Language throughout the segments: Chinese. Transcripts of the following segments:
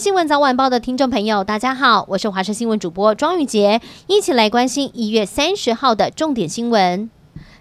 新闻早晚报的听众朋友，大家好，我是华视新闻主播庄玉洁，一起来关心一月三十号的重点新闻。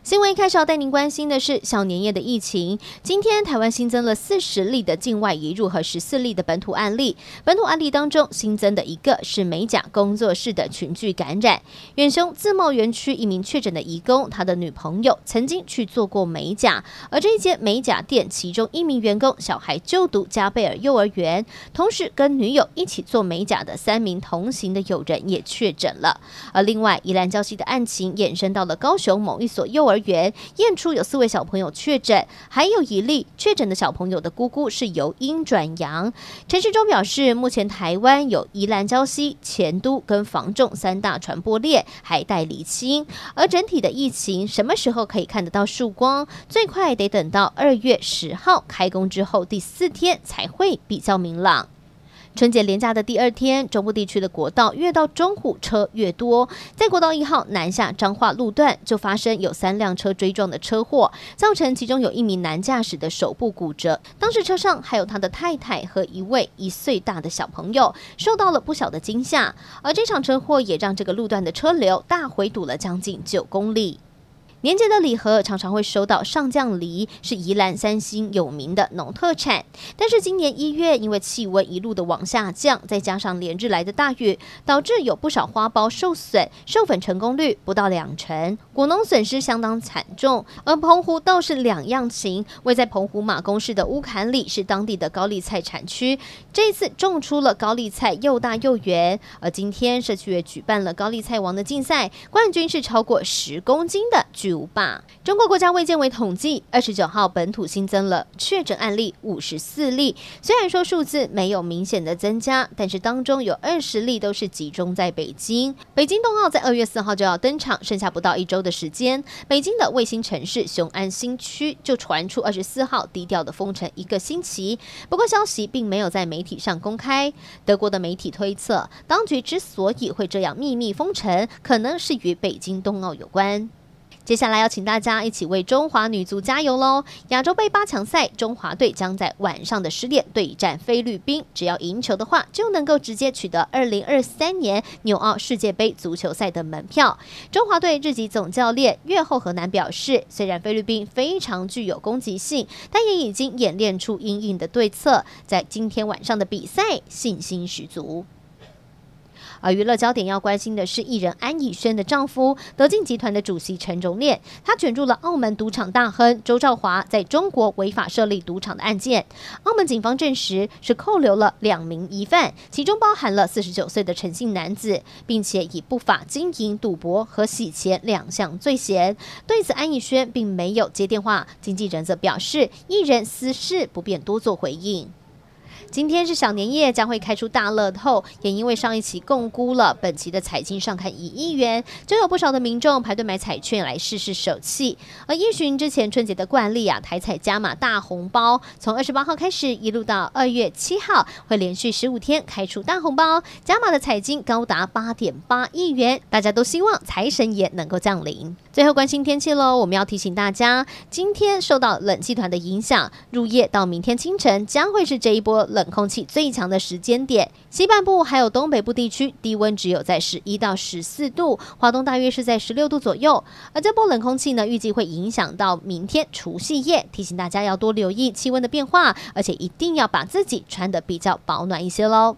新闻一开始要带您关心的是小年夜的疫情。今天台湾新增了四十例的境外移入和十四例的本土案例。本土案例当中新增的一个是美甲工作室的群聚感染。远雄自贸园区一名确诊的移工，他的女朋友曾经去做过美甲，而这一间美甲店其中一名员工小孩就读加贝尔幼儿园，同时跟女友一起做美甲的三名同行的友人也确诊了。而另外宜兰礁溪的案情延伸到了高雄某一所幼儿园验出有四位小朋友确诊，还有一例确诊的小朋友的姑姑是由阴转阳。陈世忠表示，目前台湾有宜兰礁溪、前都跟房仲三大传播链，还待厘清。而整体的疫情什么时候可以看得到曙光？最快得等到二月十号开工之后第四天才会比较明朗。春节连假的第二天，中部地区的国道越到中午车越多。在国道一号南下彰化路段，就发生有三辆车追撞的车祸，造成其中有一名男驾驶的手部骨折。当时车上还有他的太太和一位一岁大的小朋友，受到了不小的惊吓。而这场车祸也让这个路段的车流大回堵了将近九公里。年节的礼盒常常会收到上将梨，是宜兰三星有名的农特产。但是今年一月，因为气温一路的往下降，再加上连日来的大雨，导致有不少花苞受损，授粉成功率不到两成，果农损失相当惨重。而澎湖倒是两样情，位在澎湖马公市的乌坎里是当地的高丽菜产区，这次种出了高丽菜又大又圆。而今天社区也举办了高丽菜王的竞赛，冠军是超过十公斤的巨无霸。中国国家卫健委统计，二十九号本土新增了确诊案例五十四例。虽然说数字没有明显的增加，但是当中有二十例都是集中在北京。北京冬奥在二月四号就要登场，剩下不到一周的时间。北京的卫星城市雄安新区就传出二十四号低调的封城一个星期。不过消息并没有在媒体上公开。德国的媒体推测，当局之所以会这样秘密封城，可能是与北京冬奥有关。接下来要请大家一起为中华女足加油喽！亚洲杯八强赛，中华队将在晚上的十点对战菲律宾。只要赢球的话，就能够直接取得二零二三年纽澳世界杯足球赛的门票。中华队日籍总教练越后河南表示，虽然菲律宾非常具有攻击性，但也已经演练出因应的对策，在今天晚上的比赛信心十足。而娱乐焦点要关心的是艺人安以轩的丈夫德进集团的主席陈荣炼，他卷入了澳门赌场大亨周兆华在中国违法设立赌场的案件。澳门警方证实是扣留了两名疑犯，其中包含了四十九岁的陈姓男子，并且以不法经营赌博和洗钱两项罪嫌。对此，安以轩并没有接电话，经纪人则表示艺人私事不便多做回应。今天是小年夜，将会开出大乐透，也因为上一期共估了，本期的彩金上看一亿元，就有不少的民众排队买彩券来试试手气。而依循之前春节的惯例啊，台彩加码大红包，从二十八号开始，一路到二月七号，会连续十五天开出大红包，加码的彩金高达八点八亿元，大家都希望财神爷能够降临。最后关心天气喽，我们要提醒大家，今天受到冷气团的影响，入夜到明天清晨将会是这一波冷空气最强的时间点。西半部还有东北部地区低温只有在十一到十四度，华东大约是在十六度左右。而这波冷空气呢，预计会影响到明天除夕夜，提醒大家要多留意气温的变化，而且一定要把自己穿得比较保暖一些喽。